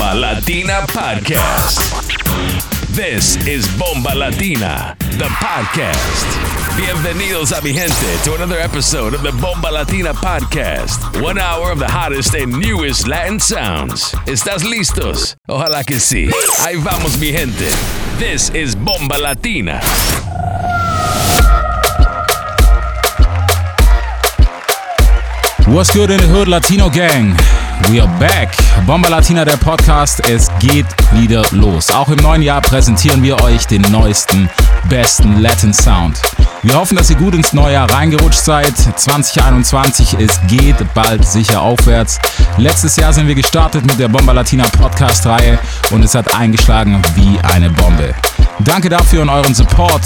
Bomba Latina podcast. This is Bomba Latina, the podcast. Bienvenidos a mi gente to another episode of the Bomba Latina podcast. One hour of the hottest and newest Latin sounds. ¿Estás listos? Ojalá que sí. Ahí vamos mi gente. This is Bomba Latina. What's good in the hood, Latino Gang? We are back. Bomba Latina, der Podcast. Es geht wieder los. Auch im neuen Jahr präsentieren wir euch den neuesten, besten Latin Sound. Wir hoffen, dass ihr gut ins neue Jahr reingerutscht seid. 2021, es geht bald sicher aufwärts. Letztes Jahr sind wir gestartet mit der Bomba Latina Podcast-Reihe und es hat eingeschlagen wie eine Bombe. Danke dafür und euren Support,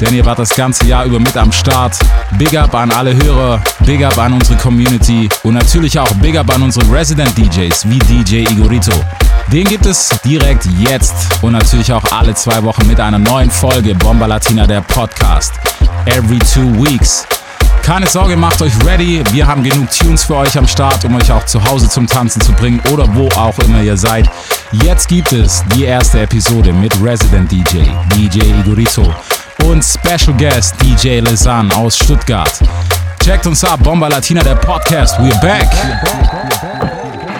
denn ihr wart das ganze Jahr über mit am Start. Big up an alle Hörer, big up an unsere Community und natürlich auch big up an unsere Resident DJs wie DJ Igorito. Den gibt es direkt jetzt und natürlich auch alle zwei Wochen mit einer neuen Folge Bomba Latina der Podcast. Every two weeks. Keine Sorge, macht euch ready. Wir haben genug Tunes für euch am Start, um euch auch zu Hause zum Tanzen zu bringen oder wo auch immer ihr seid. Jetzt gibt es die erste Episode mit Resident DJ, DJ Igorito und Special Guest DJ Lezan aus Stuttgart. Checkt uns ab, Bomba Latina, der Podcast. We're back. Burn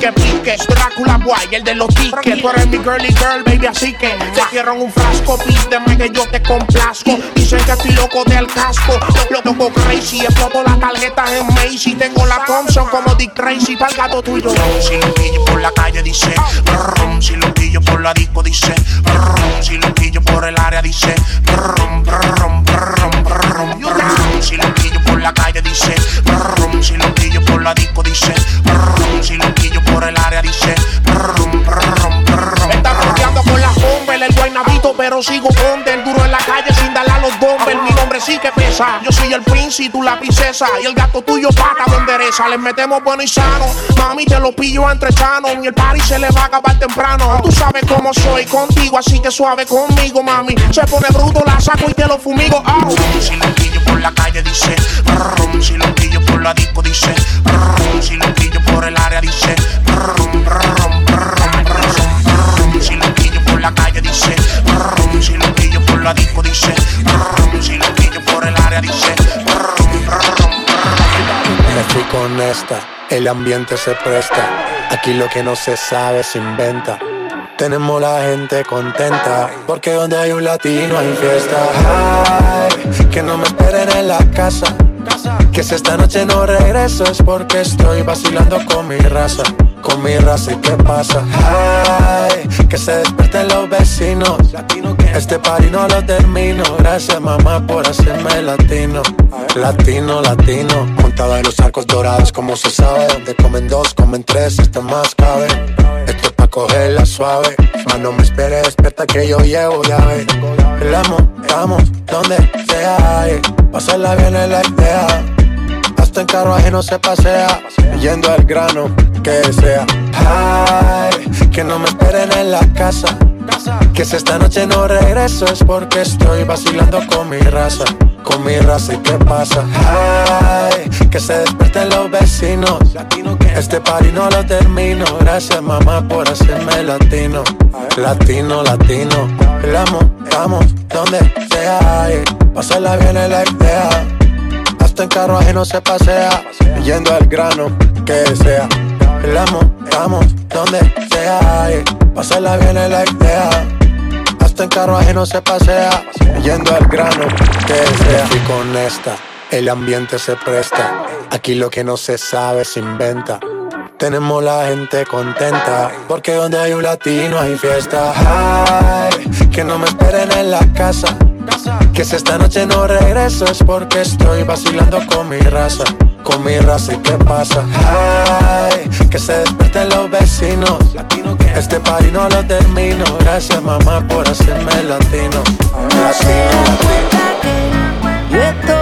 pique, pique, Drácula Boy, el de los tickets. Tú eres mi girly girl, baby, así que te quiero en un frasco, pídeme que yo te complazco. Dicen que estoy loco del casco, lo loco crazy, exploto las tarjetas en Macy. Tengo la Thompson como Dick Tracy, pa'l gato tuyo. Si lo pillo por la calle dice, brum, si lo pillo por la disco dice, brum, si lo pillo por el área dice, brum, brum, brum, brum, brum, si lo pillo por la calle dice, brum, si lo pillo por la disco dice, el área dice, brum, brum, brum. Está rodeando con la bomba, el guaynabito, pero sigo con el duro en la calle sin darle a nombre sí que pesa, yo soy el príncipe, y tú la princesa, y el gato tuyo pata de endereza. Les metemos bueno y sano, mami te lo pillo entre chanos, y el party se le va a acabar temprano. Tú sabes cómo soy contigo, así que suave conmigo, mami. Se pone bruto, la saco y te lo fumigo. Oh. Si lo pillo por la calle dice, brum, si lo pillo por la disco dice, brum, si lo pillo por el área dice, brum, brum, brum, si lo pillo por la calle dice, brum, si lo pillo por la disco dice, Me fui con esta, el ambiente se presta. Aquí lo que no se sabe se inventa. Tenemos la gente contenta, porque donde hay un latino hay fiesta. Que no me esperen en la casa. Que si esta noche no regreso es porque estoy vacilando con mi raza. Con mi raza y qué pasa. Ay, que se despierten los vecinos. Este party no lo termino. Gracias mamá por hacerme latino. Latino, latino. Montado en los arcos dorados como se sabe. Donde comen dos, comen tres, este más cabe. Esto es pa' cogerla suave. Mas no me espere, despierta que yo llevo llave. La montamos donde sea. Pasarla bien es la idea. En carruaje no se pasea. Yendo al grano, que sea. Ay, que no me esperen en la casa. Que si esta noche no regreso es porque estoy vacilando con mi raza. Con mi raza y qué pasa. Ay, que se despierten los vecinos. Este party no lo termino. Gracias mamá por hacerme latino. Latino, latino. La montamos donde sea. eh. Pasarla bien es la idea. Hasta en carruaje no se pasea. Yendo al grano, que sea. La montamos donde sea. eh. Pasarla bien es la idea. Hasta en carruaje no se pasea. Yendo al grano, que sea. Y con esta, el ambiente se presta. Aquí lo que no se sabe se inventa. Tenemos la gente contenta, porque donde hay un latino hay fiesta. Ay, que no me esperen en la casa. Que si esta noche no regreso es porque estoy vacilando con mi raza. Con mi raza y qué pasa. Ay, que se despierten los vecinos. Este party no lo termino. Gracias mamá por hacerme latino. Latino, latino. Yo estoy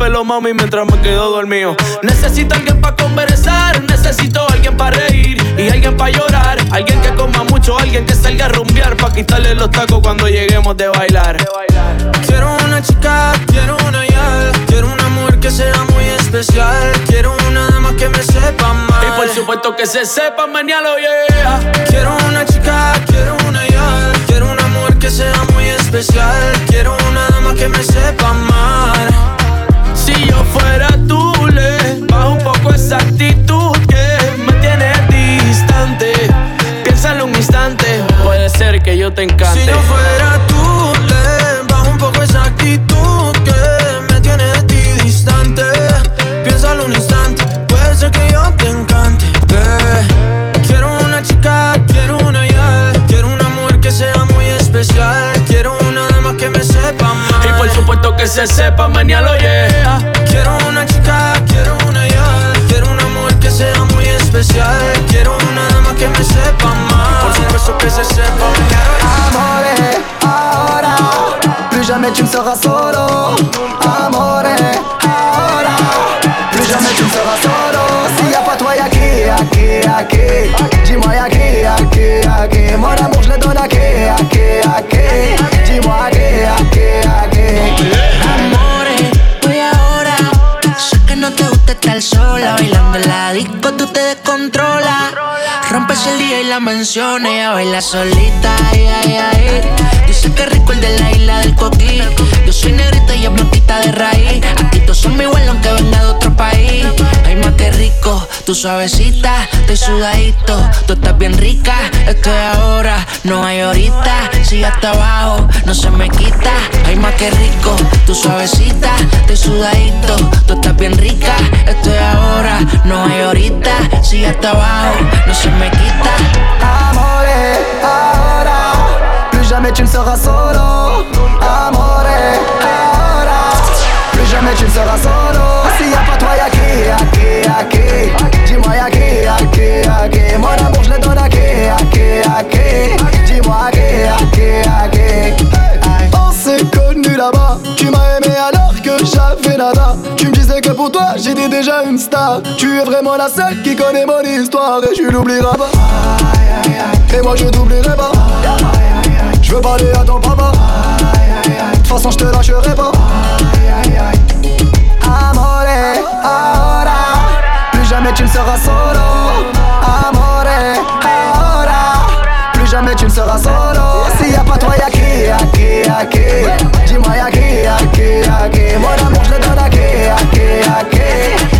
pelo, mami, mientras me quedo dormido. Necesito alguien para conversar, necesito alguien para reír y alguien para llorar. Alguien que coma mucho, alguien que salga a rumbear para quitarle los tacos cuando lleguemos de bailar. Quiero una chica, quiero una yal, quiero una mujer que sea muy especial. Quiero una dama que me sepa mal. Y por supuesto que se sepa, mañana, yeah. Quiero una chica, quiero una yal, quiero una mujer que sea muy especial. Quiero una dama que me sepa mal si yo fuera tú, le bajo un poco esa actitud que me tiene distante. Piénsalo un instante, puede ser que yo te encante. Si yo fuera tú, puesto que se sepa, manialo, yeah. Quiero una chica, quiero una ya. Quiero un amor que sea muy especial. Quiero una dama que me sepa más. Por supuesto que se sepa, Amore, ahora. Plus jamais tu me seras solo. Amore. te descontrola. Rompes el día y la menciona, ella baila solita. Ay, ay, ay. Dice que rico el de la isla Tu suavecita, estoy sudadito. Tú estás bien rica, estoy ahora. No hay ahorita, si hasta abajo, no se me quita. Hay más que rico. Tu suavecita, estoy sudadito. Tú estás bien rica, estoy ahora. No hay ahorita, si hasta abajo, no se me quita. Amore, ahora, plus jamais tu ne seras solo. Amore, ahora. jamais tu ne seras solo S'il y a pas toi y'a qui, y'a qui, y'a qui. Dis-moi y'a qui, y'a qui, y'a qui. Mon amour je le donne à qui, y'a qui, y'a qui. Dis-moi y'a qui, y'a qui, qui. On s'est connus là-bas. Tu m'as aimé alors que j'avais nada. Tu me disais que pour toi j'étais déjà une star. Tu es vraiment la seule qui connaît mon histoire Et tu l'oublieras pas. Et moi je t'oublierai pas. Je veux parler à ton papa. De toute façon je te lâcherai pas. Jamais tu ne seras solo. Amore, ahora. Plus jamais tu ne seras solo. S'il y a pas toi, y'a qui, y'a qui, y'a qui? Dis-moi y'a qui, y'a qui, y'a qui? Mon amour, je le donne à qui, à qui, à qui?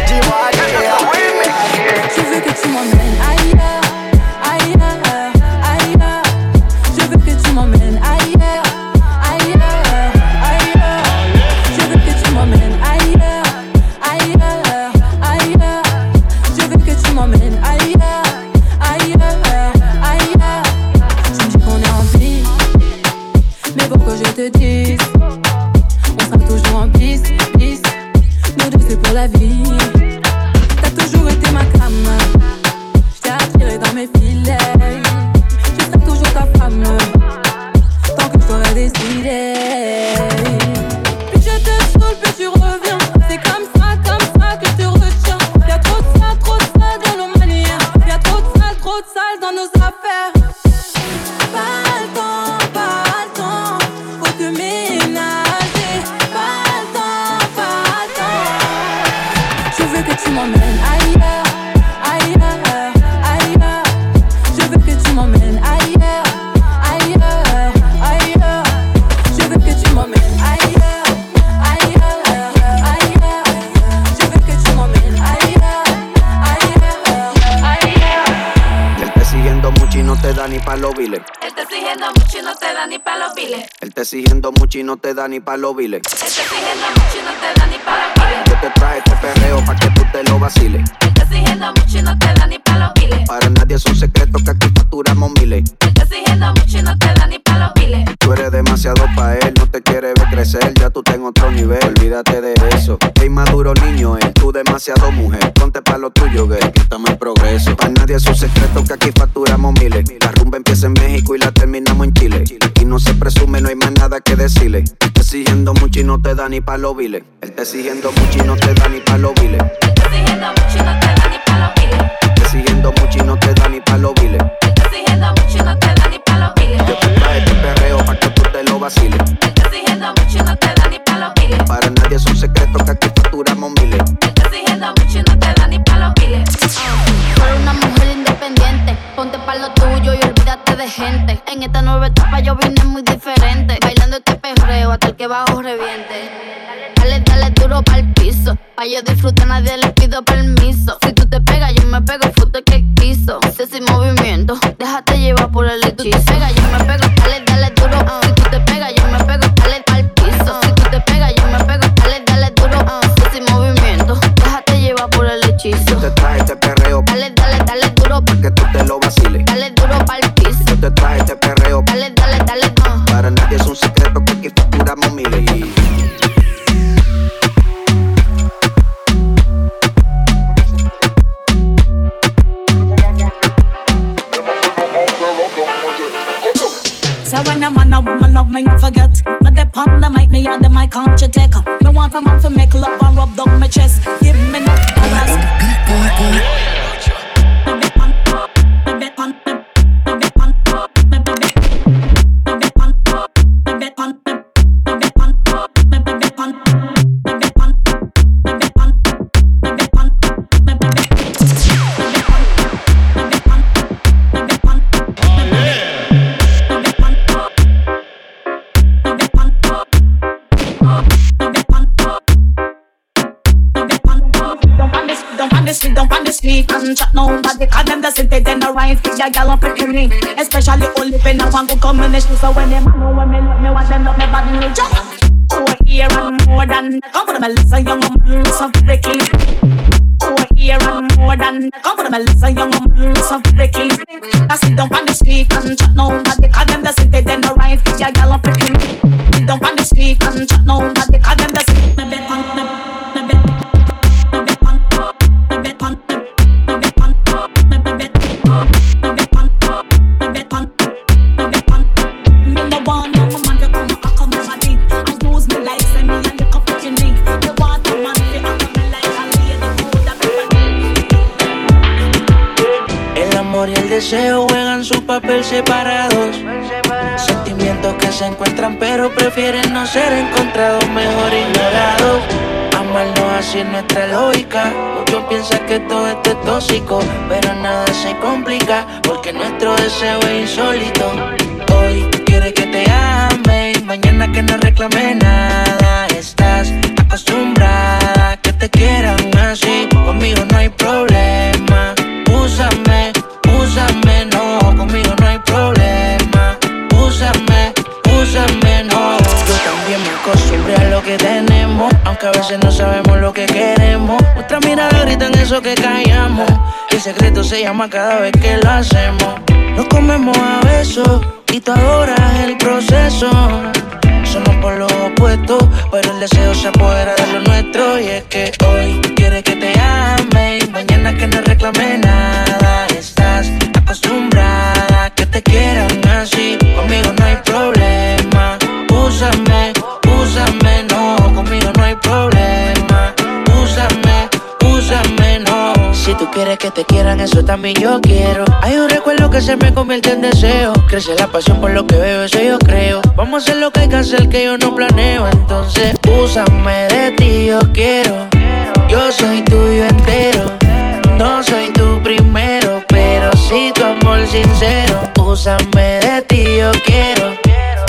Y no te da ni pa' los biles. Él te siguiendo mucho y no te da ni pa' los biles. Yo te traje este perreo pa' que tú te lo vaciles. Él te siguiendo mucho y no te da ni pa' los biles. Para nadie es un secreto que aquí facturamos miles. Él te siguiendo mucho y no te da ni pa' los biles. Tú eres demasiado pa' él, no te quiere ver crecer, ya tú tengo olvídate de eso. Qué inmaduro niño es, tú demasiado mujer, ponte pa' lo tuyo, gay, que estamos en progreso. Para nadie es un secreto que aquí facturamos miles. La rumba empieza en México y la terminamos en Chile. Aquí no se presume, no hay más nada que decirle. Él te siguiendo mucho y no te da ni pa' los biles. Él te siguiendo mucho y no te da ni pa' los biles. Él te siguiendo mucho y no te da ni pa' los biles. Él te siguiendo mucho y no te da ni pa' los biles. Él te siguiendo mucho y no te da ni pa' los biles. Yo te traje este perreo pa' que tú te lo vaciles. En esta nueva etapa yo vine muy diferente, bailando este perreo hasta el que bajo reviente. Dale, dale duro pa'l piso, pa' yo disfrutar nadie le pido permiso. Si tú te pegas yo me pego, fruto que quiso. Sé sin movimiento, déjate llevar por el hechizo. Tú te pegas yo me pego, dale, dale duro. Si me. So when them know when me love me watch them me. Tóxico, pero nada se complica porque nuestro deseo es insólito. Hoy quiere que te ame y mañana que no reclame nada. Estás acostumbrada a que te quieran no sabemos lo que queremos. Nuestra mirada gritan eso que callamos. El secreto se llama cada vez que lo hacemos. Nos comemos a besos y tú adoras el proceso. Somos por los opuestos, pero el deseo se apodera de lo nuestro. Y es que hoy quiere que te ame y mañana que no reclame nada. Estás acostumbrada a que te quieran así. Conmigo no hay problema. Úsame, úsame, Si tú quieres que te quieran, eso también yo quiero. Hay un recuerdo que se me convierte en deseo. Crece la pasión por lo que veo, eso yo creo. Vamos a hacer lo que hay que hacer que yo no planeo. Entonces, úsame de ti, yo quiero. Yo soy tuyo entero. No soy tu primero, pero sí tu amor sincero. Úsame de ti, yo quiero.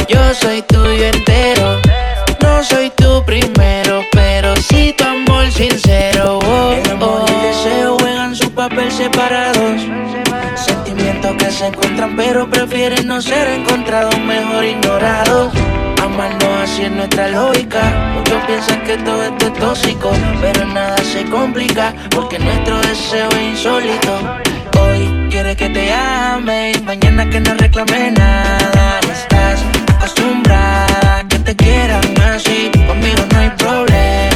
Yo soy tuyo entero. No soy tu primero, pero sí tu amor sincero. Oh, amor y el su papel separados. Sentimientos que se encuentran, pero prefieren no ser encontrados, mejor ignorados. Amarnos así es nuestra lógica. Muchos piensan que todo esto es tóxico, pero nada se complica porque nuestro deseo es insólito. Hoy quiere que te ame mañana que no reclame nada. Estás acostumbrada a que te quieran así. Conmigo no hay problema.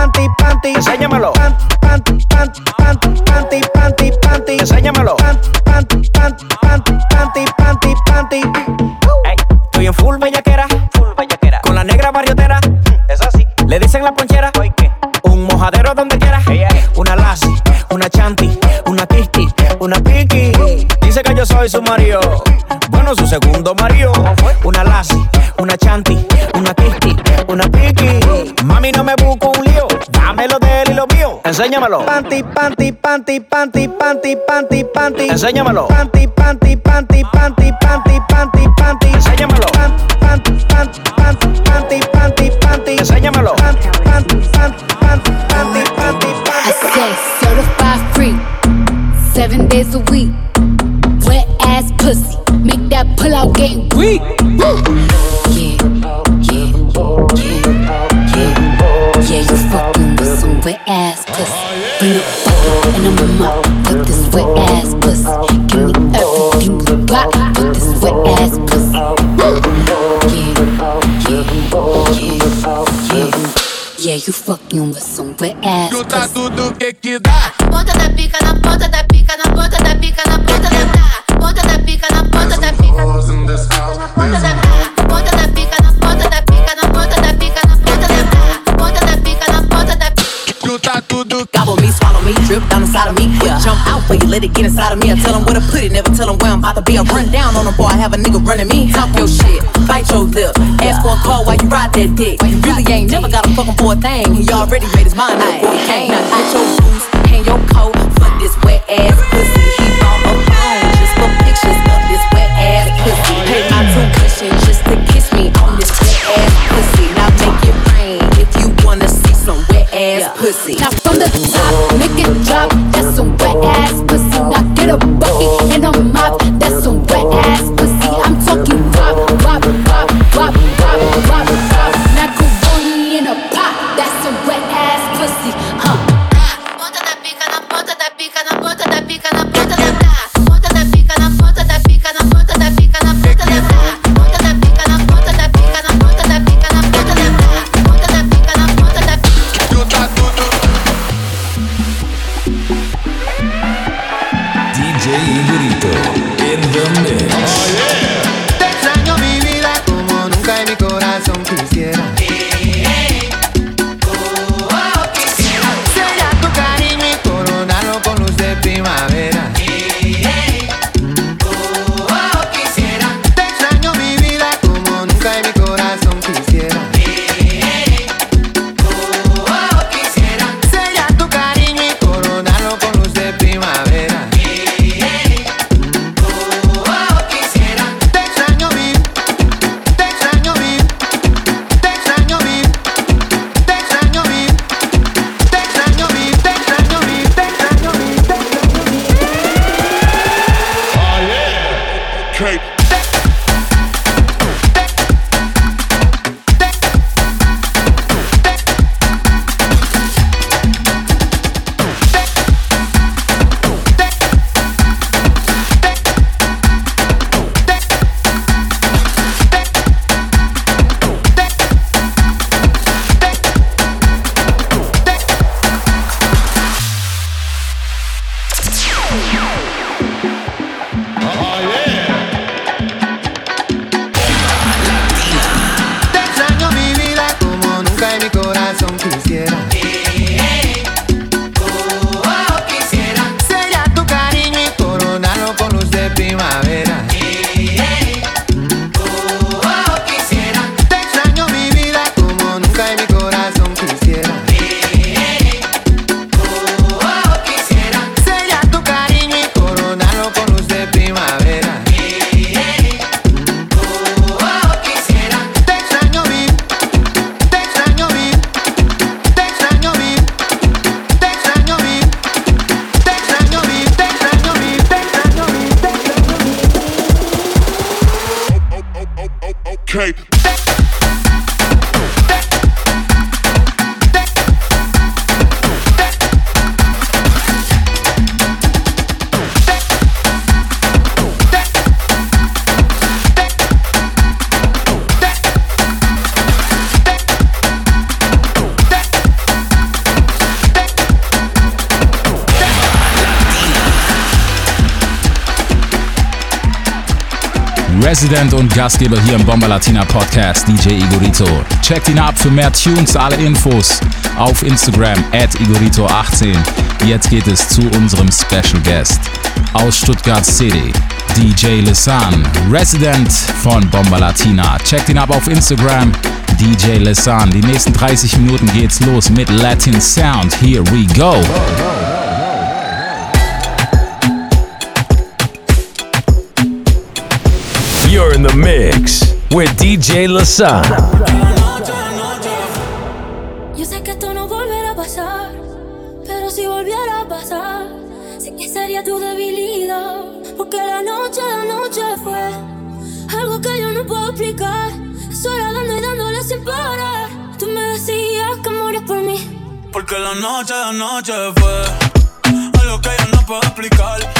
Panty, panty. Enséñamelo. Panty, panty, panty, panty, panty, panty. Enséñamelo. Panty, panty, panty, panty, panty, panty. Ey, estoy en full bellaquera. Full bellaquera. Con la negra barriotera. Es así. Le dicen la ponchera. Un mojadero donde quiera. Una lassi, una chanti, una kiski, una piki. Dice que yo soy su marido. Bueno, su segundo marido. Una lassi, una chanti, una kiski, una piki. Mami, no me busco un lío. Dámelo de él y lo mío. Enséñamelo. Panty, panty, panty, panty, panty, panty, panty. Enséñamelo. Panty, panty, panty, panty, panty, panty, panty. Enséñamelo. Panty, panty, panty, panty, panty, panty. Enséñamelo. Panty, panty, panty, panty, panty, panty, I said certified free, seven days a week. Wet ass pussy, make that pull out get weak. Wet ass. Bring bucket and I'm a mop with this wet ass pussy. Give me everything you got with this wet ass pussy. Woo. Yeah, yeah, yeah, yeah. Yeah, you fucking with some wet ass tudo que que dá. Ponta da pica na ponta da pica na ponta da pica na ponta Gobble me, swallow me, drip down inside of me. Yeah. Jump out for you, let it get inside of me. I tell them where to put it, never tell them where I'm about to be. I run down on them, boy, I have a nigga running me. Talk your shit, bite your lip. Ask for a call while you ride that dick. You really ain't never got a fucking for a thing. He already made his mind up before he came. Now get your boots, hang your coat for this wet ass pussy. Pussy. Now from the top, make it Resident und Gastgeber hier im Bomba Latina Podcast, DJ Igorito. Checkt ihn ab für mehr Tunes, alle Infos auf Instagram at Igorito18. Jetzt geht es zu unserem Special Guest aus Stuttgart City, DJ Lissan, Resident von Bomba Latina. Checkt ihn ab auf Instagram, DJ Lissan. Die nächsten 30 Minuten geht's los mit Latin Sound. Here we go. with DJ Lasan. Yo sé que esto no volverá a pasar, pero si volviera a pasar, sé que sería tu debilidad. Porque la noche, la noche fue algo que yo no puedo explicar. Sola dando y dándole sin parar. Tú me decías que mueres por mí. Porque la noche, la noche fue algo que yo no puedo explicar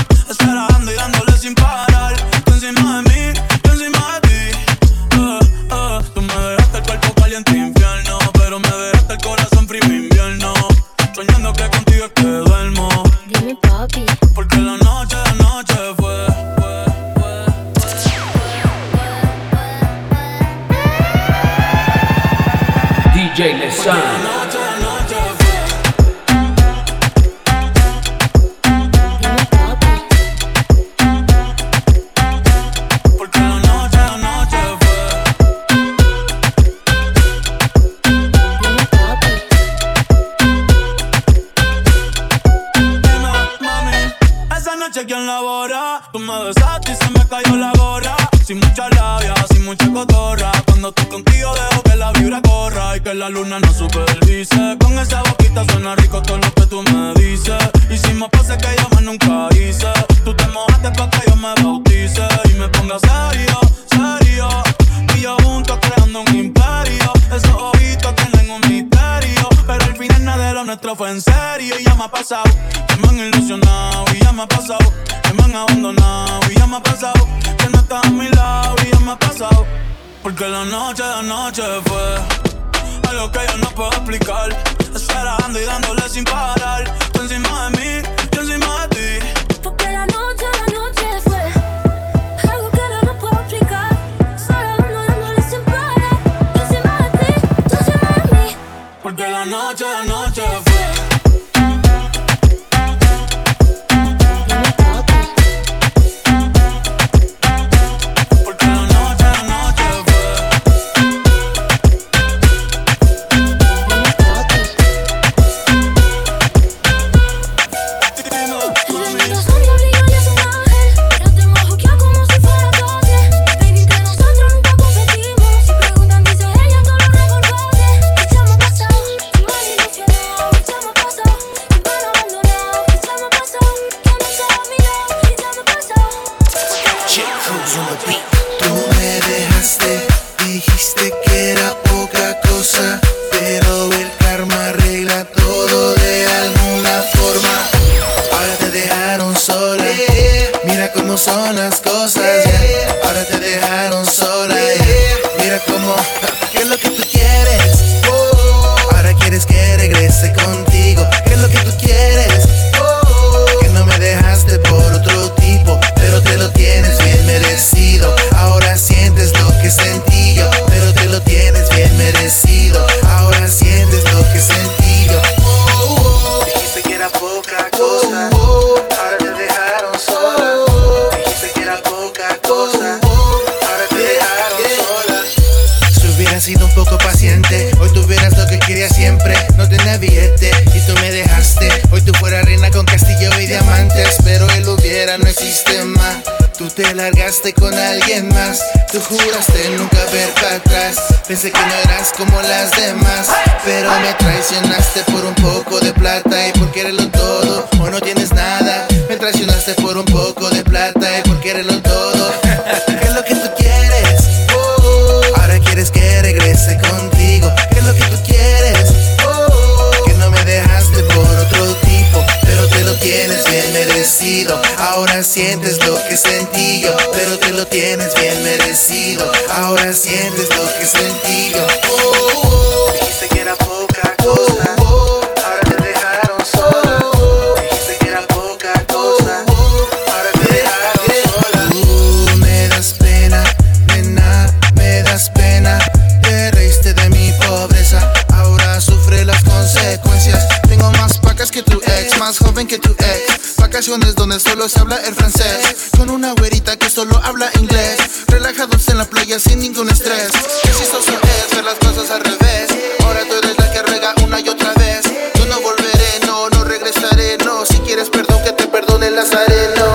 más joven que tu ex. Vacaciones donde solo se habla el francés. Con una güerita que solo habla inglés. Relajados en la playa sin ningún estrés. Qué chistoso es ver las cosas al revés. Ahora tú eres la que ruega una y otra vez. Yo no volveré, no, no regresaré, no. Si quieres perdón, que te perdone el nazareno.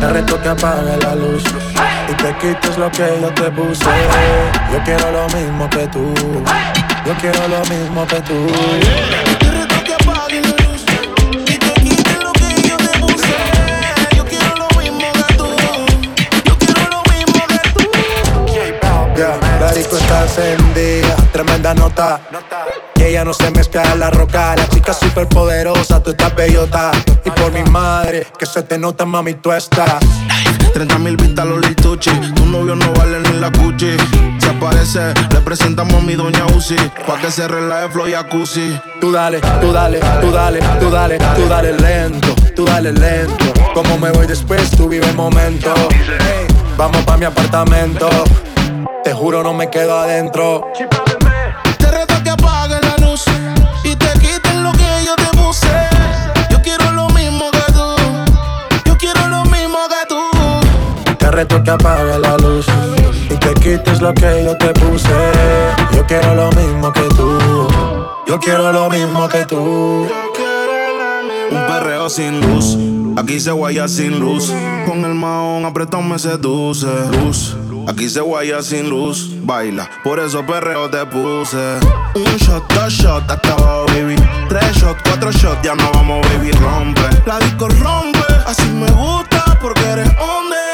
Te reto que apague la luz y te quites lo que yo te puse. Yo quiero lo mismo que tú. Yo quiero lo mismo que tú. Tremenda nota. Que ella no se mezcla en la roca. La chica super poderosa, tú estás bellota. Y por mi madre, que se te nota, mami, tú estás. 30 mil vistas los lituchi Tu novio no vale ni la cuchi Si aparece, le presentamos a mi doña Uzi Pa' que se relaje flow y jacuzzi Tú dale, tú dale, tú dale, tú dale, tú dale lento, tú dale lento. Como me voy después, tú vive el momento. Vamos pa' mi apartamento. Te juro, no me quedo adentro. Reto que apague la luz y te quites lo que yo te puse. Yo quiero lo mismo que tú. Yo quiero lo mismo que tú. Un perreo sin luz. Aquí se guaya sin luz. Con el maón apretón me seduce. Luz Aquí se guaya sin luz. Baila. Por eso perreo te puse. Un shot, dos shots, hasta abajo, baby. Tres shots, cuatro shots, ya no vamos, baby, rompe. La disco rompe. Así me gusta porque eres hombre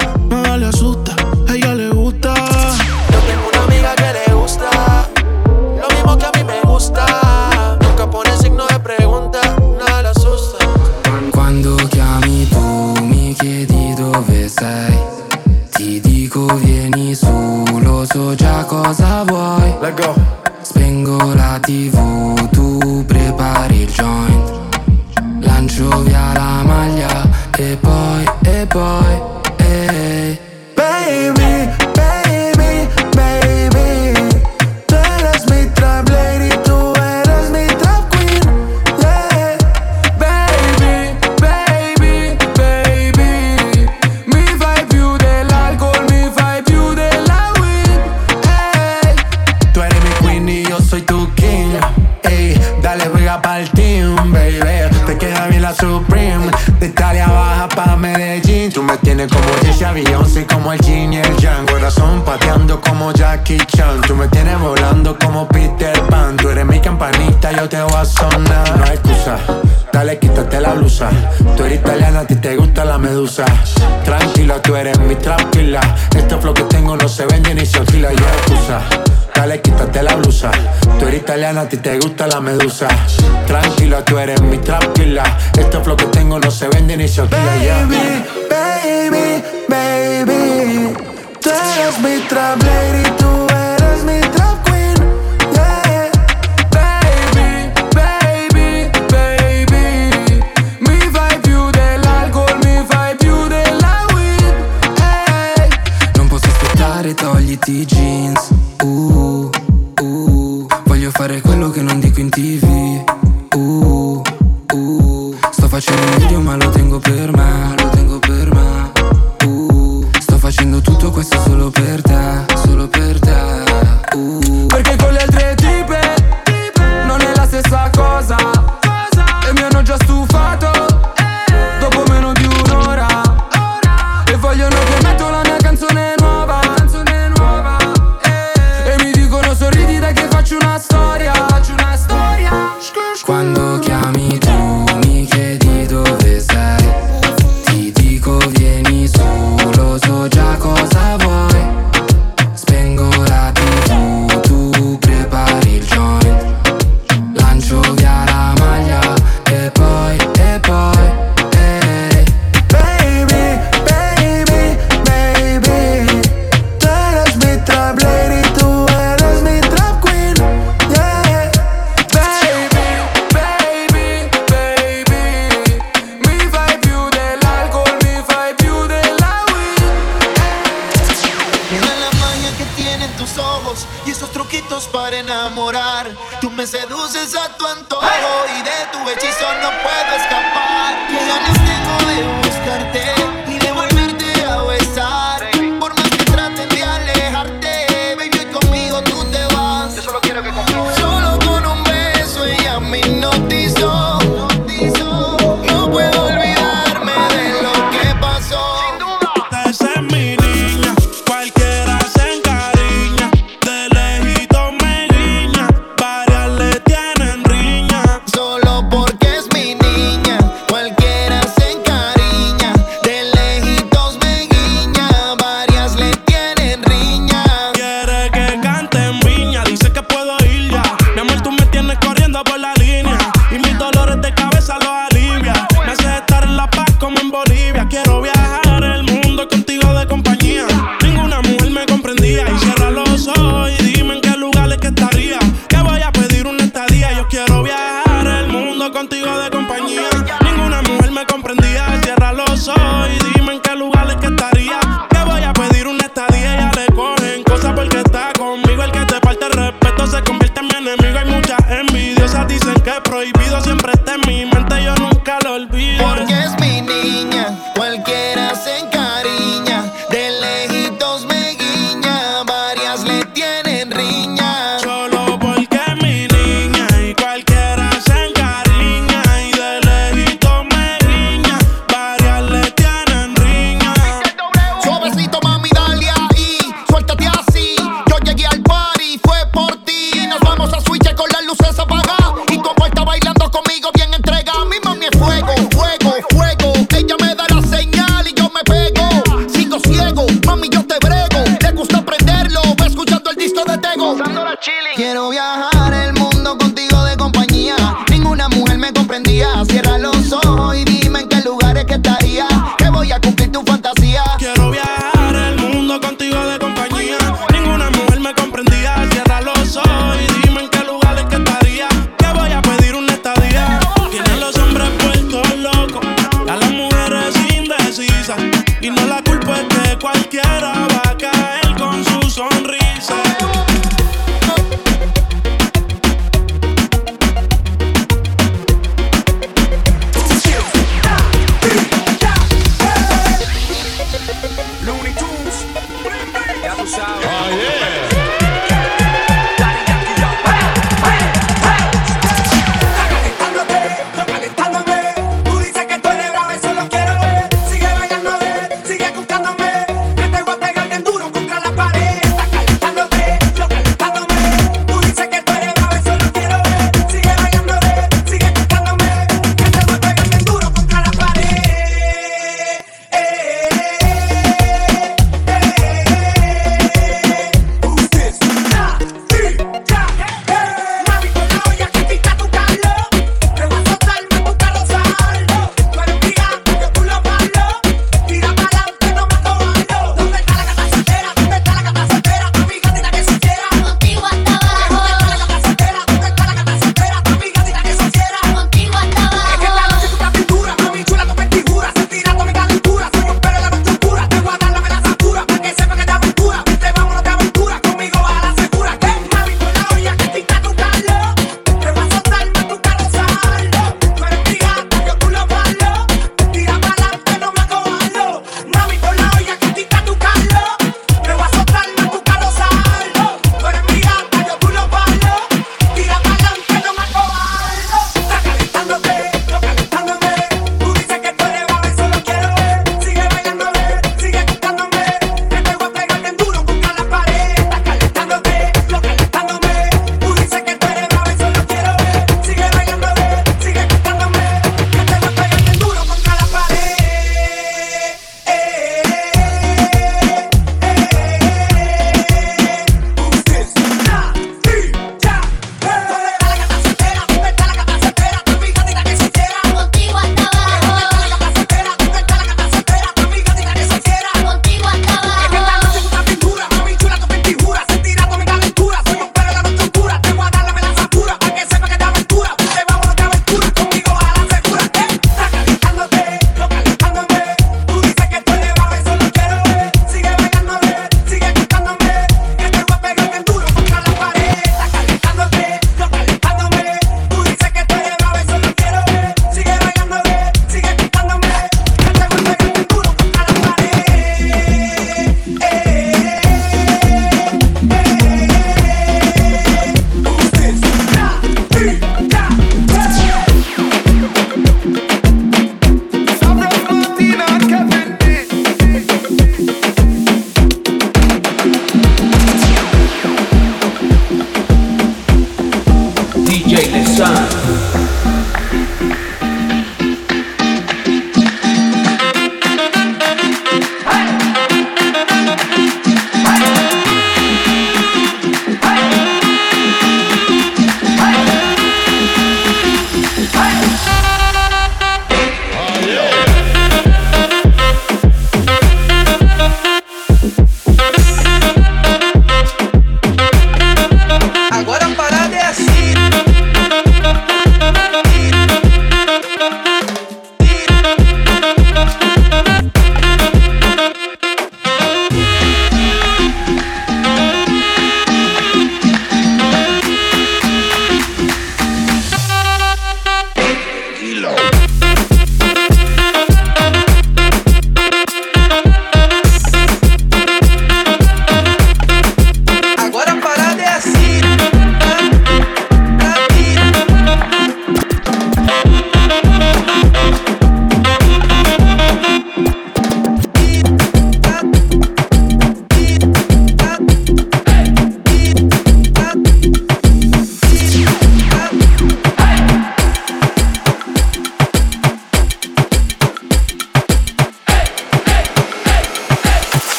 go. Ti te gusta la medusa. Tranquila, tú eres mi tranquila. Este flow que tengo no se vende ni se oscila. Yo excusa. Dale, quítate la blusa. Tú eres italiana, a ti te gusta la medusa. Tranquila, tú eres mi tranquila. Este flow que tengo no se vende ni se oscila. ya. Baby, baby, baby. eres mi trap lady, tú no la culpa es que cualquiera va a caer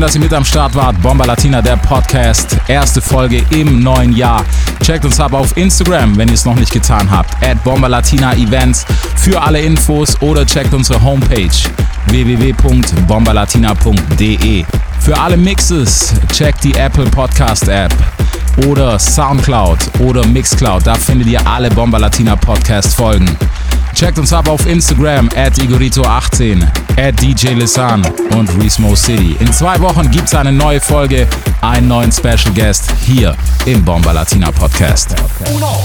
Dankeschön, dass ihr mit am Start wart. Bomba Latina, der Podcast. Erste Folge im neuen Jahr. Checkt uns ab auf Instagram, wenn ihr es noch nicht getan habt. At Bomba Latina Events für alle Infos oder checkt unsere Homepage www.bombalatina.de. Für alle Mixes checkt die Apple Podcast App oder Soundcloud oder Mixcloud. Da findet ihr alle Bomba Latina Podcast Folgen. Checkt uns ab auf Instagram at Igorito18, at DJ Lisan und Resmo City. In zwei Wochen gibt's eine neue Folge, einen neuen Special Guest hier im Bomba Latina Podcast. Uno,